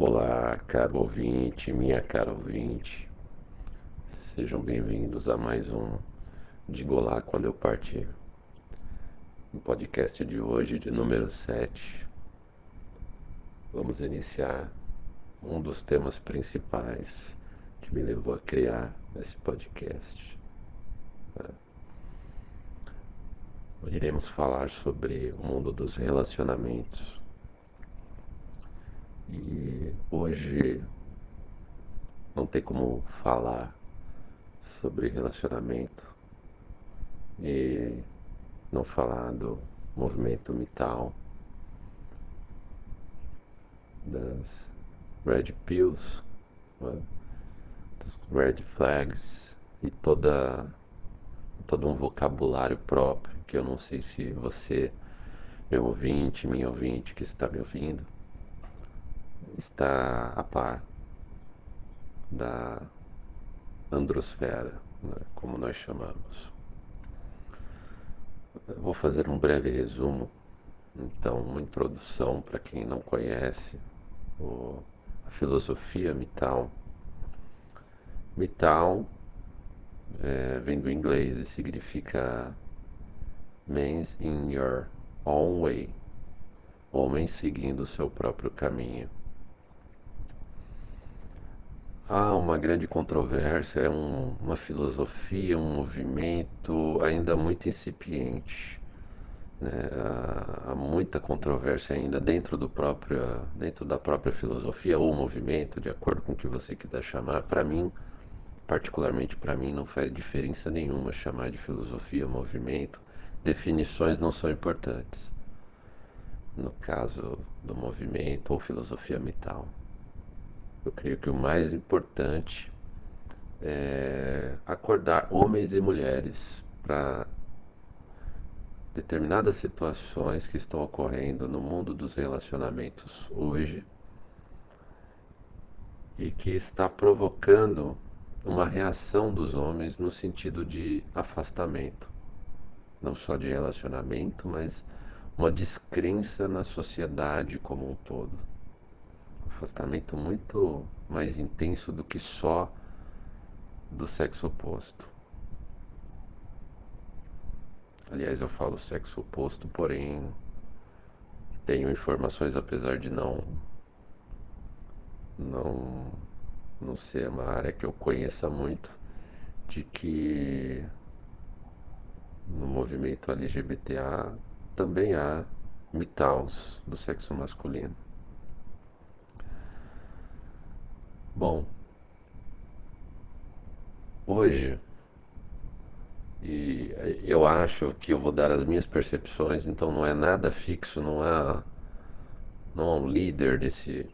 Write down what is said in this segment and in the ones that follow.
Olá, caro ouvinte, minha cara ouvinte. Sejam bem-vindos a mais um Digo Olá Quando Eu Partir. No podcast de hoje, de número 7, vamos iniciar um dos temas principais que me levou a criar esse podcast. Iremos falar sobre o mundo dos relacionamentos e hoje não tem como falar sobre relacionamento e não falar do movimento mital, das red pills, né, das red flags e toda todo um vocabulário próprio que eu não sei se você, meu ouvinte, minha ouvinte que está me ouvindo, está a par da androsfera, né, como nós chamamos. Eu vou fazer um breve resumo, então, uma introdução para quem não conhece o, a filosofia Mital. Mital é, vem do inglês e significa Men's in your own way, homem seguindo o seu próprio caminho há uma grande controvérsia, é um, uma filosofia, um movimento ainda muito incipiente. Né? Há, há, muita controvérsia ainda dentro, do próprio, dentro da própria filosofia ou movimento, de acordo com o que você quiser chamar. Para mim, particularmente para mim, não faz diferença nenhuma chamar de filosofia, movimento. Definições não são importantes. No caso do movimento ou filosofia mental. Eu creio que o mais importante é acordar homens e mulheres para determinadas situações que estão ocorrendo no mundo dos relacionamentos hoje e que está provocando uma reação dos homens no sentido de afastamento, não só de relacionamento, mas uma descrença na sociedade como um todo afastamento muito mais intenso do que só do sexo oposto. Aliás, eu falo sexo oposto, porém tenho informações, apesar de não não não ser uma área que eu conheça muito, de que no movimento LGBTA também há mitaus do sexo masculino. Bom, hoje, e eu acho que eu vou dar as minhas percepções, então não é nada fixo, não há, não há um líder desse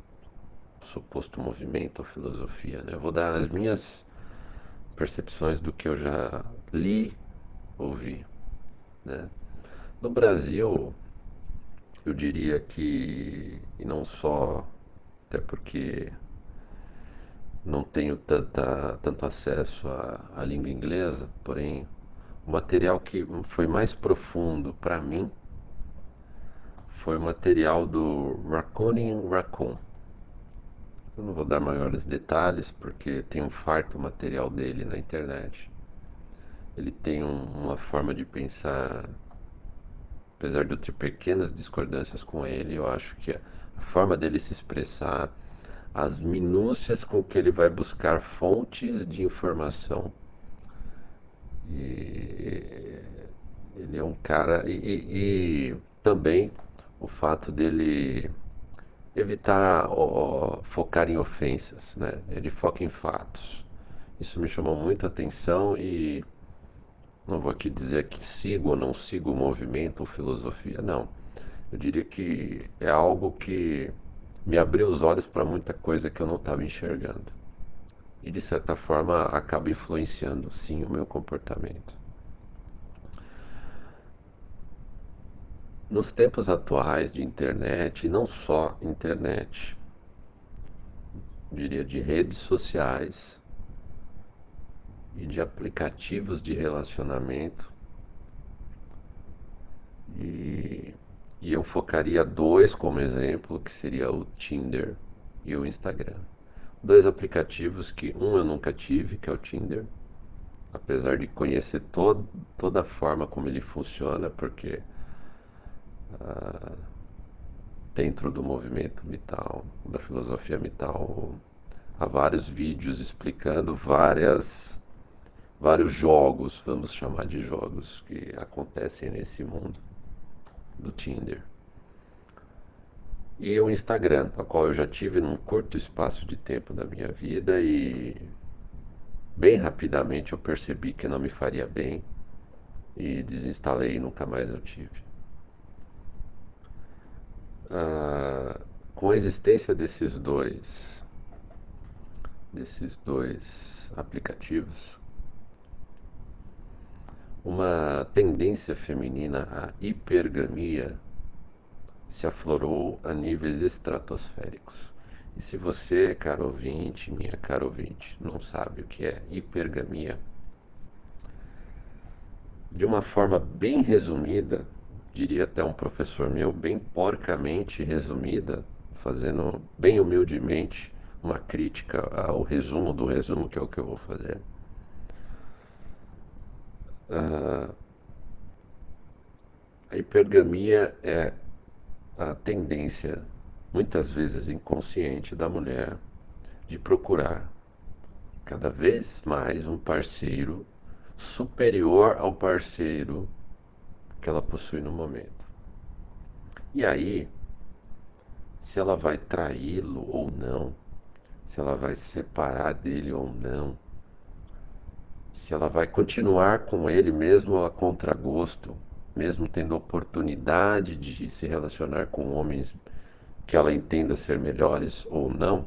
suposto movimento ou filosofia. Né? Eu vou dar as minhas percepções do que eu já li, ouvi. Né? No Brasil, eu diria que, e não só, até porque não tenho tanta, tanto acesso à, à língua inglesa, porém o material que foi mais profundo para mim foi o material do Raccoon Raccoon. Eu não vou dar maiores detalhes porque tem um farto material dele na internet. Ele tem um, uma forma de pensar, apesar de eu ter pequenas discordâncias com ele, eu acho que a forma dele se expressar as minúcias com que ele vai buscar fontes de informação. E ele é um cara. E, e, e também o fato dele evitar ó, focar em ofensas, né? Ele foca em fatos. Isso me chamou muita atenção e não vou aqui dizer que sigo ou não sigo o movimento ou filosofia, não. Eu diria que é algo que me abriu os olhos para muita coisa que eu não estava enxergando. E de certa forma acaba influenciando sim o meu comportamento. Nos tempos atuais de internet, e não só internet, diria de redes sociais e de aplicativos de relacionamento, e e eu focaria dois como exemplo, que seria o Tinder e o Instagram. Dois aplicativos que um eu nunca tive, que é o Tinder, apesar de conhecer todo, toda a forma como ele funciona, porque ah, dentro do movimento mital, da filosofia mital, há vários vídeos explicando várias vários jogos, vamos chamar de jogos que acontecem nesse mundo do Tinder. E o Instagram, a qual eu já tive num curto espaço de tempo da minha vida e bem rapidamente eu percebi que não me faria bem e desinstalei e nunca mais eu tive. Ah, com a existência desses dois desses dois aplicativos, uma tendência feminina à hipergamia se aflorou a níveis estratosféricos. E se você, caro ouvinte, minha caro ouvinte, não sabe o que é hipergamia, de uma forma bem resumida, diria até um professor meu, bem porcamente resumida, fazendo bem humildemente uma crítica ao resumo do resumo, que é o que eu vou fazer. Uh, a hipergamia é a tendência, muitas vezes inconsciente, da mulher de procurar cada vez mais um parceiro superior ao parceiro que ela possui no momento. E aí, se ela vai traí-lo ou não, se ela vai se separar dele ou não, se ela vai continuar com ele mesmo a contragosto, mesmo tendo oportunidade de se relacionar com homens que ela entenda ser melhores ou não,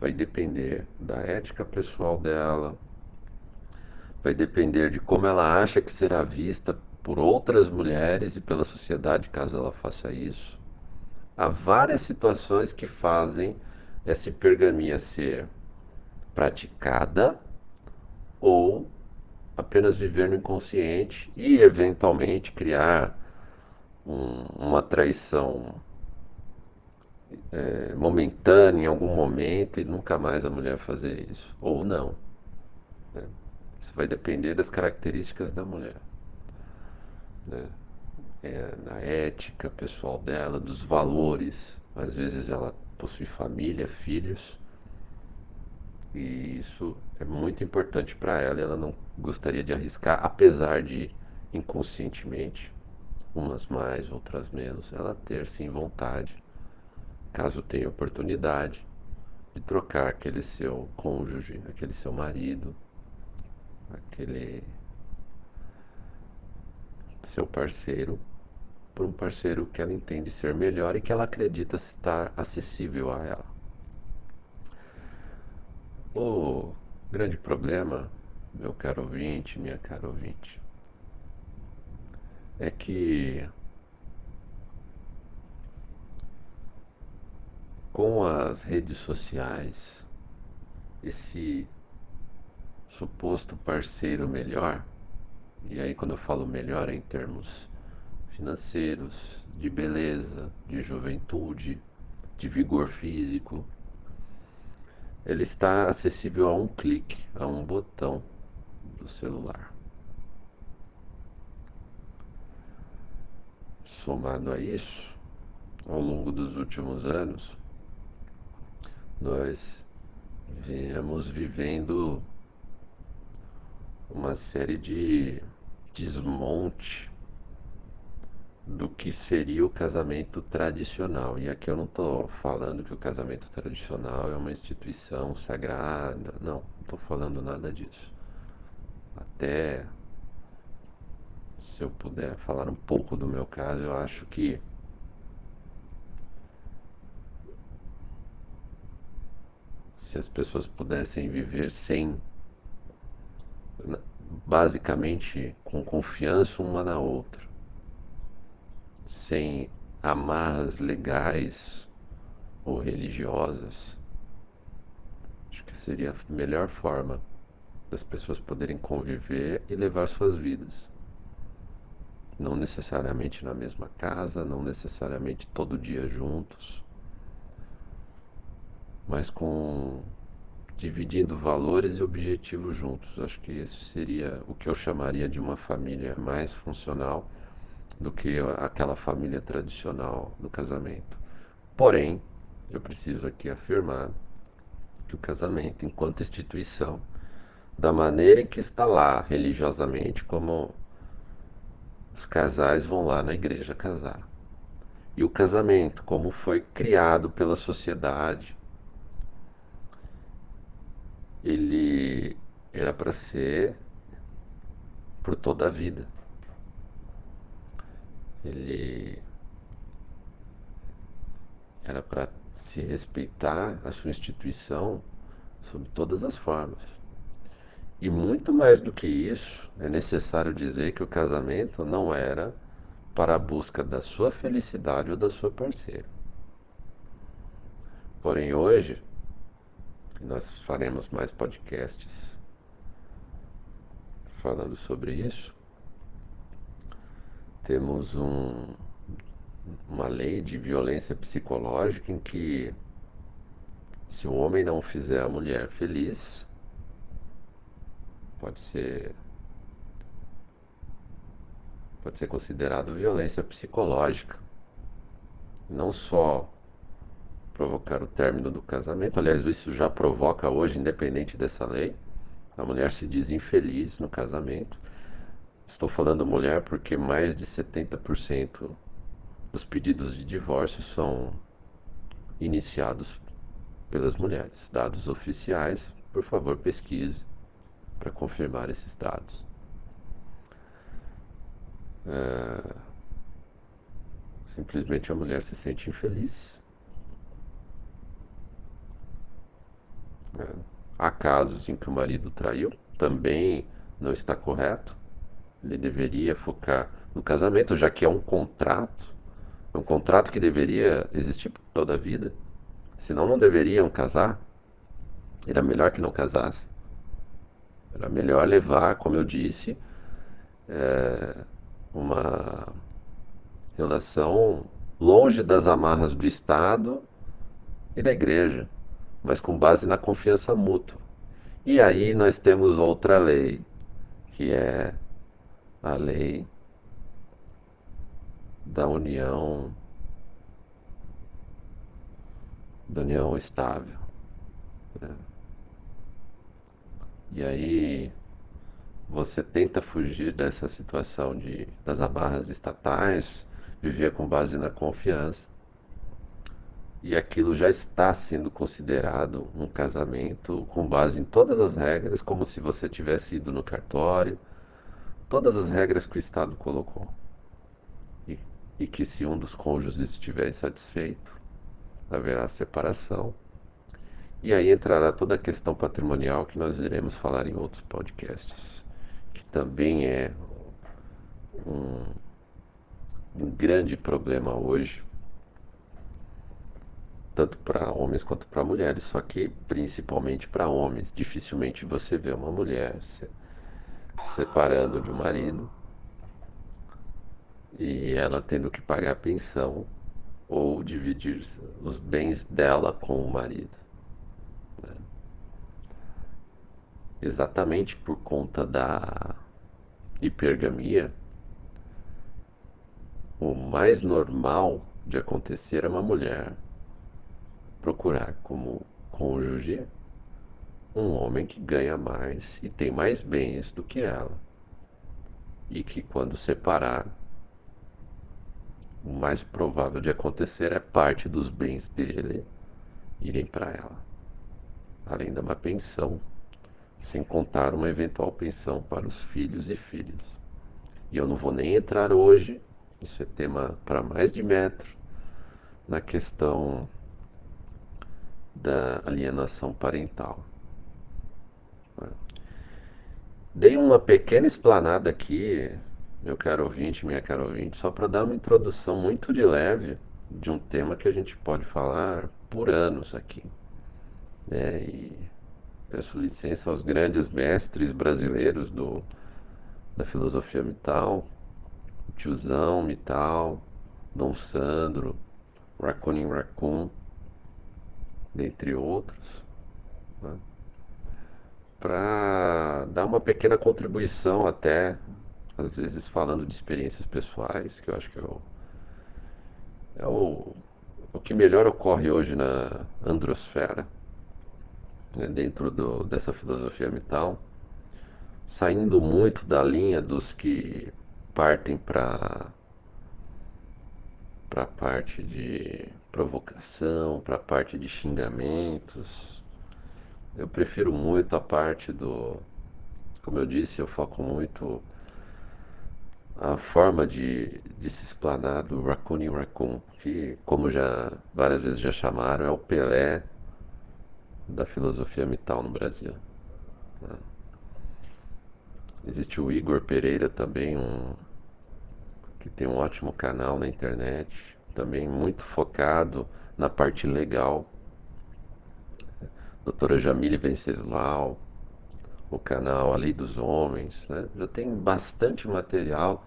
vai depender da ética pessoal dela, vai depender de como ela acha que será vista por outras mulheres e pela sociedade caso ela faça isso. Há várias situações que fazem essa hipergamia ser praticada ou apenas viver no inconsciente e eventualmente criar um, uma traição é, momentânea em algum momento e nunca mais a mulher fazer isso ou não. Né? Isso vai depender das características da mulher, né? é, na ética pessoal dela, dos valores. Às vezes ela possui família, filhos e isso é muito importante para ela. Ela não gostaria de arriscar, apesar de inconscientemente, umas mais, outras menos, ela ter sim vontade, caso tenha oportunidade, de trocar aquele seu cônjuge, aquele seu marido, aquele seu parceiro, por um parceiro que ela entende ser melhor e que ela acredita estar acessível a ela. O grande problema, meu caro ouvinte, minha cara ouvinte, é que com as redes sociais, esse suposto parceiro melhor, e aí quando eu falo melhor é em termos financeiros, de beleza, de juventude, de vigor físico, ele está acessível a um clique, a um botão do celular. Somado a isso, ao longo dos últimos anos, nós viemos vivendo uma série de desmonte do que seria o casamento tradicional. E aqui eu não estou falando que o casamento tradicional é uma instituição sagrada, não, não estou falando nada disso. Até se eu puder falar um pouco do meu caso, eu acho que se as pessoas pudessem viver sem basicamente com confiança uma na outra sem amarras legais ou religiosas. Acho que seria a melhor forma das pessoas poderem conviver e levar suas vidas. Não necessariamente na mesma casa, não necessariamente todo dia juntos. mas com dividindo valores e objetivos juntos. Acho que esse seria o que eu chamaria de uma família mais funcional do que aquela família tradicional do casamento. Porém, eu preciso aqui afirmar que o casamento, enquanto instituição, da maneira em que está lá religiosamente, como os casais vão lá na igreja casar. E o casamento, como foi criado pela sociedade, ele era para ser por toda a vida. Ele era para se respeitar a sua instituição sob todas as formas. E muito mais do que isso, é necessário dizer que o casamento não era para a busca da sua felicidade ou da sua parceira. Porém, hoje, nós faremos mais podcasts falando sobre isso. Temos um, uma lei de violência psicológica em que se o homem não fizer a mulher feliz, pode ser pode ser considerado violência psicológica. Não só provocar o término do casamento, aliás, isso já provoca hoje, independente dessa lei. A mulher se diz infeliz no casamento. Estou falando mulher porque mais de 70% os pedidos de divórcio são iniciados pelas mulheres. Dados oficiais, por favor, pesquise para confirmar esses dados. É... Simplesmente a mulher se sente infeliz. É... Há casos em que o marido traiu, também não está correto. Ele deveria focar no casamento, já que é um contrato um contrato que deveria existir toda a vida. Senão não deveriam casar. Era melhor que não casasse. Era melhor levar, como eu disse, é, uma relação longe das amarras do Estado e da igreja, mas com base na confiança mútua. E aí nós temos outra lei, que é a lei da união da união estável. Né? E aí você tenta fugir dessa situação de, das amarras estatais, viver com base na confiança. E aquilo já está sendo considerado um casamento com base em todas as regras, como se você tivesse ido no cartório, todas as regras que o Estado colocou e que se um dos cônjuges estiver insatisfeito, haverá separação. E aí entrará toda a questão patrimonial que nós iremos falar em outros podcasts, que também é um, um grande problema hoje, tanto para homens quanto para mulheres, só que principalmente para homens. Dificilmente você vê uma mulher separando de um marido e ela tendo que pagar pensão ou dividir os bens dela com o marido. Né? Exatamente por conta da hipergamia, o mais normal de acontecer é uma mulher procurar como cônjuge um homem que ganha mais e tem mais bens do que ela. E que quando separar o mais provável de acontecer é parte dos bens dele irem para ela, além de uma pensão, sem contar uma eventual pensão para os filhos e filhas. E eu não vou nem entrar hoje, isso é tema para mais de metro, na questão da alienação parental. Dei uma pequena explanada aqui meu caro ouvinte, minha cara ouvinte, só para dar uma introdução muito de leve de um tema que a gente pode falar por anos aqui. Né? E peço licença aos grandes mestres brasileiros do, da filosofia Mital, Tiozão Mital, Dom Sandro, Raccoon Raccoon, dentre outros, né? para uma pequena contribuição até, às vezes falando de experiências pessoais, que eu acho que é o, é o, o que melhor ocorre hoje na androsfera, né? dentro do, dessa filosofia vital, saindo muito da linha dos que partem para para a parte de provocação, para a parte de xingamentos. Eu prefiro muito a parte do, como eu disse, eu foco muito a forma de, de se explanar do Raccoon Raccoon, que, como já várias vezes já chamaram, é o Pelé da filosofia mital no Brasil. Né? Existe o Igor Pereira também, um, que tem um ótimo canal na internet, também muito focado na parte legal. Doutora Jamile Venceslau, o canal A Lei dos Homens, né? já tem bastante material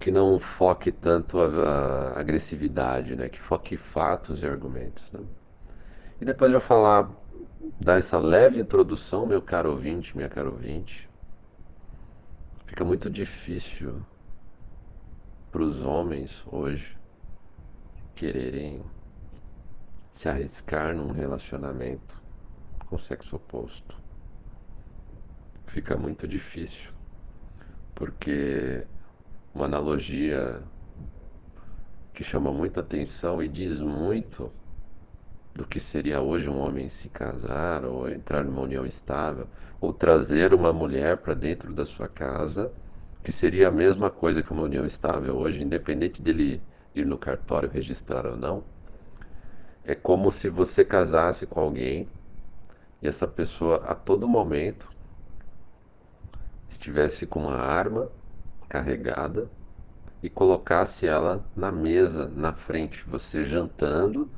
que não foque tanto a, a agressividade, né? que foque fatos e argumentos. Né? E depois de eu falar, dar essa leve introdução, meu caro ouvinte, minha caro ouvinte, fica muito difícil para os homens hoje quererem se arriscar num relacionamento com sexo oposto. Fica muito difícil, porque uma analogia que chama muita atenção e diz muito do que seria hoje um homem se casar ou entrar numa união estável ou trazer uma mulher para dentro da sua casa, que seria a mesma coisa que uma união estável hoje, independente dele ir no cartório registrar ou não. É como se você casasse com alguém e essa pessoa a todo momento estivesse com uma arma carregada e colocasse ela na mesa, na frente, você jantando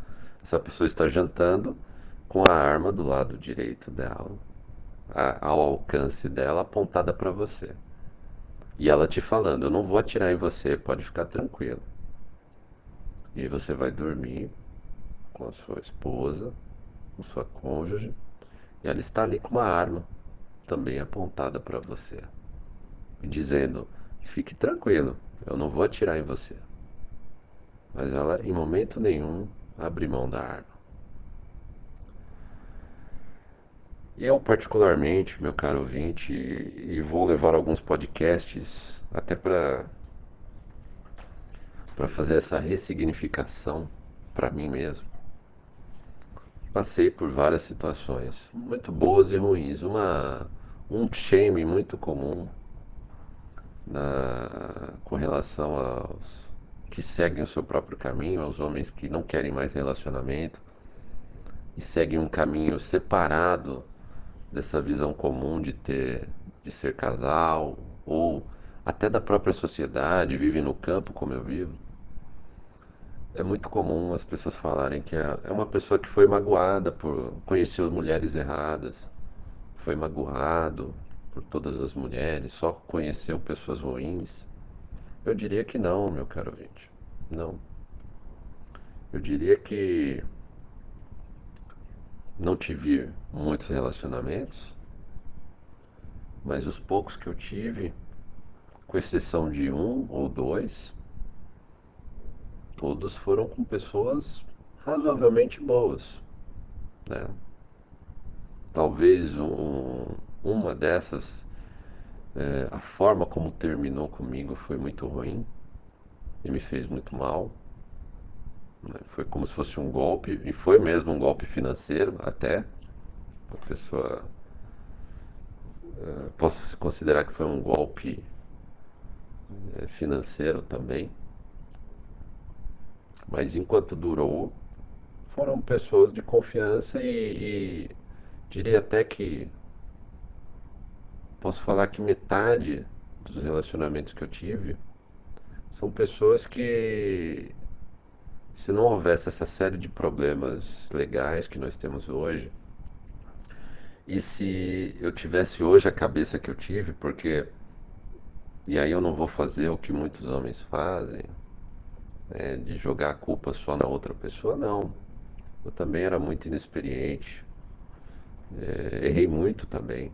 essa pessoa está jantando com a arma do lado direito dela, a, ao alcance dela, apontada para você. E ela te falando: Eu não vou atirar em você, pode ficar tranquilo. E você vai dormir com a sua esposa, com sua cônjuge, e ela está ali com uma arma também apontada para você, dizendo: Fique tranquilo, eu não vou atirar em você. Mas ela, em momento nenhum, abrir mão da arma. Eu, particularmente, meu caro ouvinte, e vou levar alguns podcasts até para para fazer essa ressignificação para mim mesmo. Passei por várias situações, muito boas e ruins. Uma, um shame muito comum na, com relação aos que seguem o seu próprio caminho, aos homens que não querem mais relacionamento e seguem um caminho separado dessa visão comum de ter de ser casal ou até da própria sociedade, vivem no campo como eu vivo. É muito comum as pessoas falarem que é, é uma pessoa que foi magoada por conhecer mulheres erradas, foi magoado por todas as mulheres, só conheceu pessoas ruins. Eu diria que não, meu caro ouvinte. Não. Eu diria que não tive muitos relacionamentos, mas os poucos que eu tive, com exceção de um ou dois, todos foram com pessoas razoavelmente boas. Né? Talvez um, uma dessas é, a forma como terminou comigo foi muito ruim e me fez muito mal. Né? Foi como se fosse um golpe, e foi mesmo um golpe financeiro até. A pessoa. É, posso considerar que foi um golpe é, financeiro também. Mas enquanto durou, foram pessoas de confiança e, e diria até que posso falar que metade dos relacionamentos que eu tive são pessoas que, se não houvesse essa série de problemas legais que nós temos hoje, e se eu tivesse hoje a cabeça que eu tive, porque, e aí eu não vou fazer o que muitos homens fazem, é, de jogar a culpa só na outra pessoa, não. Eu também era muito inexperiente. É, errei muito também.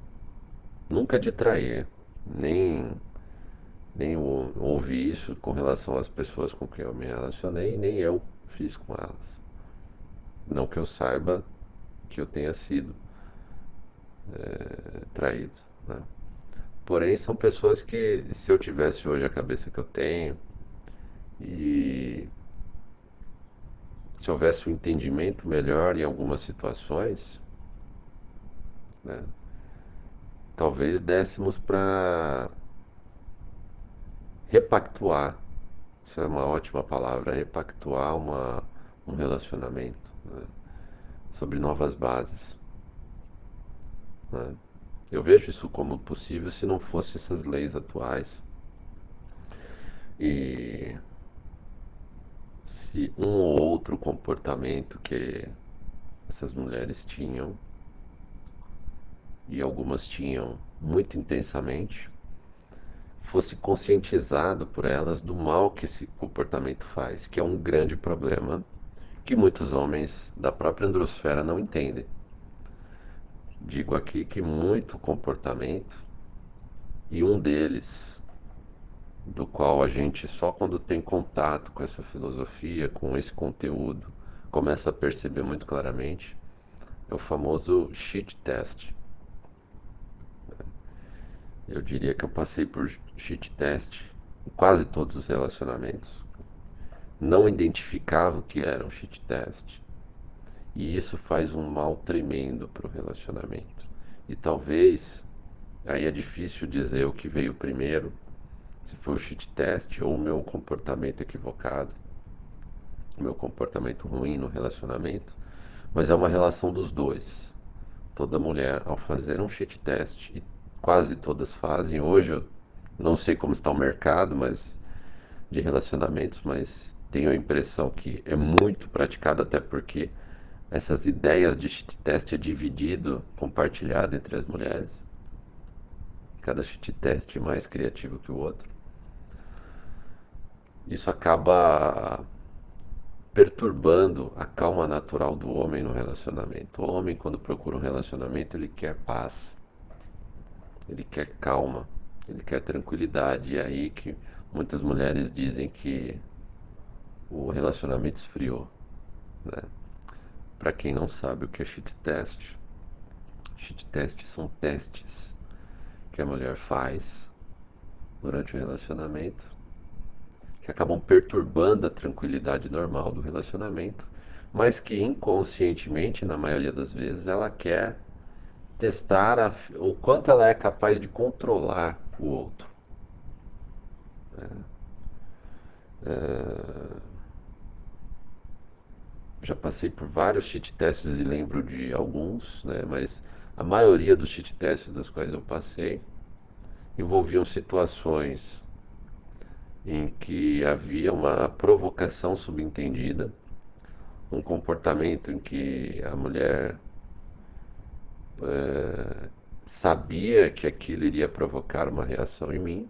Nunca de trair, nem, nem ouvi isso com relação às pessoas com quem eu me relacionei, nem eu fiz com elas. Não que eu saiba que eu tenha sido é, traído. Né? Porém, são pessoas que, se eu tivesse hoje a cabeça que eu tenho, e se houvesse um entendimento melhor em algumas situações, né, talvez dessemos para repactuar. Isso é uma ótima palavra, repactuar uma, um relacionamento né, sobre novas bases. Né. Eu vejo isso como possível se não fosse essas leis atuais. E se um ou outro comportamento que essas mulheres tinham, e algumas tinham muito intensamente, fosse conscientizado por elas do mal que esse comportamento faz, que é um grande problema que muitos homens da própria androsfera não entendem. Digo aqui que muito comportamento, e um deles do qual a gente só quando tem contato com essa filosofia, com esse conteúdo, começa a perceber muito claramente, é o famoso shit test. Eu diria que eu passei por shit test em quase todos os relacionamentos. Não identificava o que era um shit test. E isso faz um mal tremendo para o relacionamento. E talvez, aí é difícil dizer o que veio primeiro, se foi o cheat test ou o meu comportamento equivocado, o meu comportamento ruim no relacionamento, mas é uma relação dos dois. Toda mulher, ao fazer um cheat test, e quase todas fazem, hoje eu não sei como está o mercado mas de relacionamentos, mas tenho a impressão que é muito praticado, até porque essas ideias de cheat test é dividido, compartilhado entre as mulheres. Cada cheat test mais criativo que o outro isso acaba perturbando a calma natural do homem no relacionamento. O homem, quando procura um relacionamento, ele quer paz, ele quer calma, ele quer tranquilidade. E é aí que muitas mulheres dizem que o relacionamento esfriou. Né? Para quem não sabe o que é shit test, shit test são testes que a mulher faz durante o relacionamento que acabam perturbando a tranquilidade normal do relacionamento, mas que inconscientemente, na maioria das vezes, ela quer testar a, o quanto ela é capaz de controlar o outro. É, é, já passei por vários cheat tests e lembro de alguns, né, mas a maioria dos cheat tests das quais eu passei envolviam situações em que havia uma provocação subentendida, um comportamento em que a mulher é, sabia que aquilo iria provocar uma reação em mim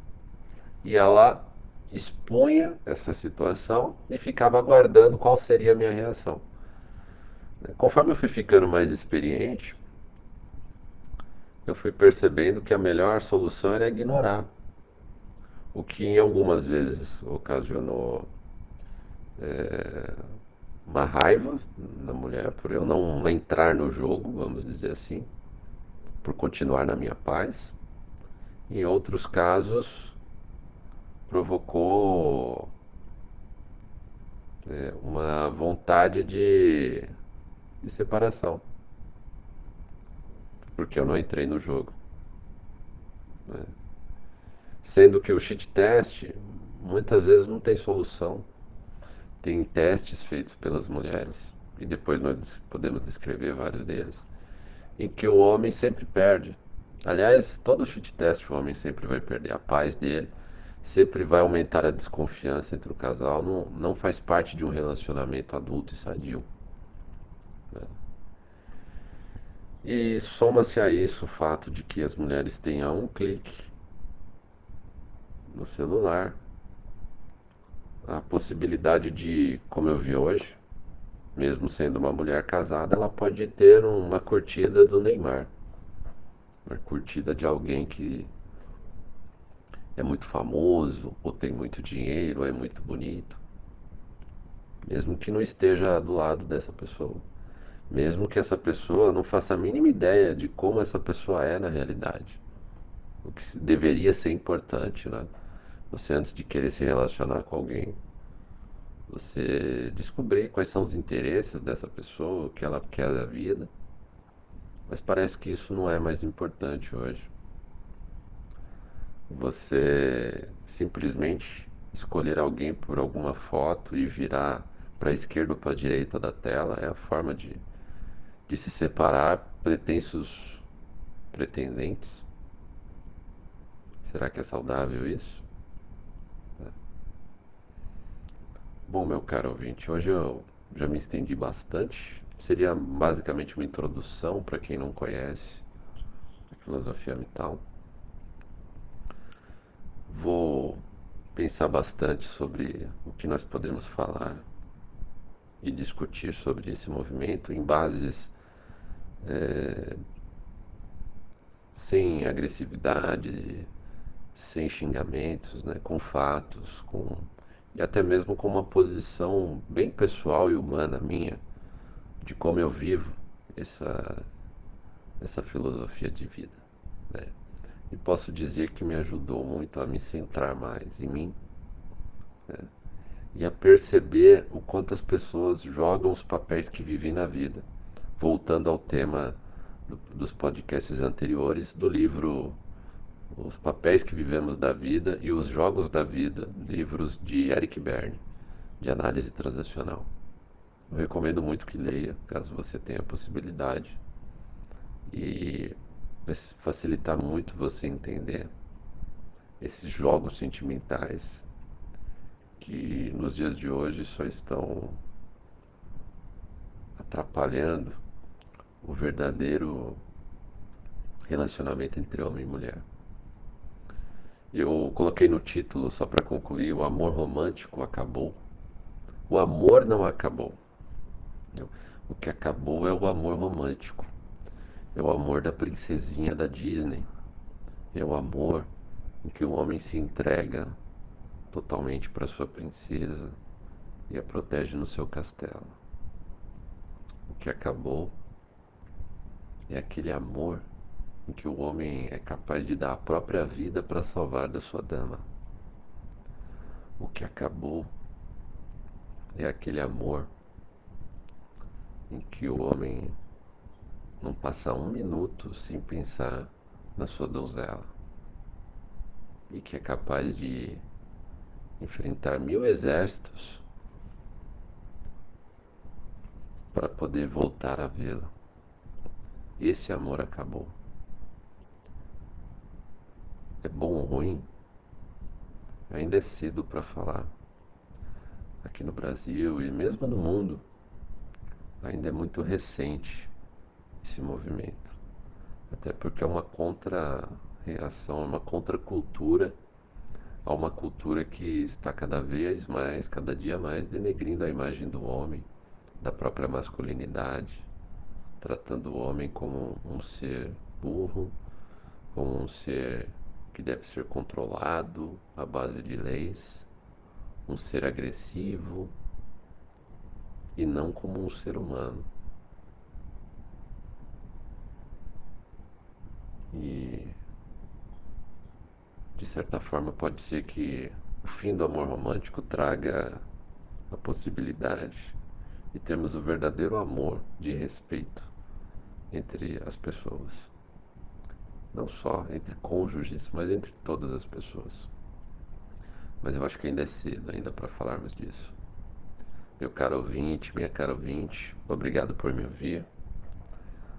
e ela expunha essa situação e ficava aguardando qual seria a minha reação. Conforme eu fui ficando mais experiente, eu fui percebendo que a melhor solução era ignorar o que em algumas vezes ocasionou é, uma raiva na mulher por eu não entrar no jogo, vamos dizer assim, por continuar na minha paz. Em outros casos, provocou é, uma vontade de, de separação, porque eu não entrei no jogo. Né? Sendo que o cheat test muitas vezes não tem solução. Tem testes feitos pelas mulheres, e depois nós podemos descrever vários deles, em que o homem sempre perde. Aliás, todo cheat test o homem sempre vai perder a paz dele, sempre vai aumentar a desconfiança entre o casal, não, não faz parte de um relacionamento adulto e sadio. Né? E soma-se a isso o fato de que as mulheres têm a um clique no celular a possibilidade de, como eu vi hoje, mesmo sendo uma mulher casada, ela pode ter uma curtida do Neymar. Uma curtida de alguém que é muito famoso, ou tem muito dinheiro, ou é muito bonito. Mesmo que não esteja do lado dessa pessoa. Mesmo que essa pessoa não faça a mínima ideia de como essa pessoa é na realidade. O que deveria ser importante, né? Você antes de querer se relacionar com alguém, você descobrir quais são os interesses dessa pessoa, o que ela quer da vida. Mas parece que isso não é mais importante hoje. Você simplesmente escolher alguém por alguma foto e virar para a esquerda ou para a direita da tela é a forma de, de se separar pretensos pretendentes. Será que é saudável isso? É. Bom, meu caro ouvinte, hoje eu já me estendi bastante. Seria basicamente uma introdução para quem não conhece a filosofia vital. Vou pensar bastante sobre o que nós podemos falar e discutir sobre esse movimento em bases é, sem agressividade, sem xingamentos, né, com fatos, com e até mesmo com uma posição bem pessoal e humana minha de como eu vivo essa essa filosofia de vida, né? E posso dizer que me ajudou muito a me centrar mais em mim né? e a perceber o quanto as pessoas jogam os papéis que vivem na vida. Voltando ao tema do, dos podcasts anteriores, do livro Os Papéis que Vivemos da Vida e os Jogos da Vida, livros de Eric Berne, de análise transacional. Eu recomendo muito que leia, caso você tenha a possibilidade. E vai facilitar muito você entender esses jogos sentimentais que nos dias de hoje só estão atrapalhando o verdadeiro relacionamento entre homem e mulher. Eu coloquei no título, só para concluir, o amor romântico acabou. O amor não acabou. O que acabou é o amor romântico. É o amor da princesinha da Disney. É o amor em que o homem se entrega totalmente para sua princesa e a protege no seu castelo. O que acabou é aquele amor em que o homem é capaz de dar a própria vida para salvar da sua dama. O que acabou é aquele amor em que o homem não passa um minuto sem pensar na sua donzela e que é capaz de enfrentar mil exércitos para poder voltar a vê-la. Esse amor acabou. É bom ou ruim? Ainda é cedo para falar. Aqui no Brasil e mesmo no mundo, ainda é muito recente esse movimento. Até porque é uma contra-reação, é uma contracultura a uma cultura que está cada vez mais, cada dia mais, denegrindo a imagem do homem, da própria masculinidade, tratando o homem como um ser burro, como um ser que deve ser controlado à base de leis, um ser agressivo e não como um ser humano. E de certa forma pode ser que o fim do amor romântico traga a possibilidade de termos o verdadeiro amor de respeito entre as pessoas. Não só entre cônjuges, mas entre todas as pessoas. Mas eu acho que ainda é cedo ainda para falarmos disso. Meu caro ouvinte, minha cara ouvinte, obrigado por me ouvir.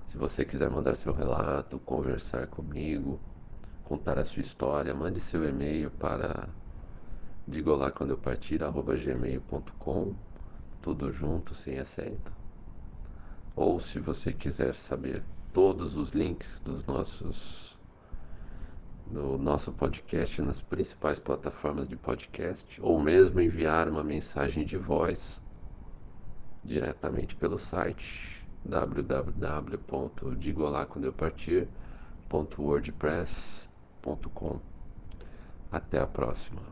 Se você quiser mandar seu relato, conversar comigo, contar a sua história, mande seu e-mail para digo lá quando eu partir, arroba gmail.com, tudo junto, sem acento. Ou se você quiser saber todos os links dos nossos do nosso podcast nas principais plataformas de podcast, ou mesmo enviar uma mensagem de voz diretamente pelo site www.digolaquandoeupartir.wordpress.com. Até a próxima.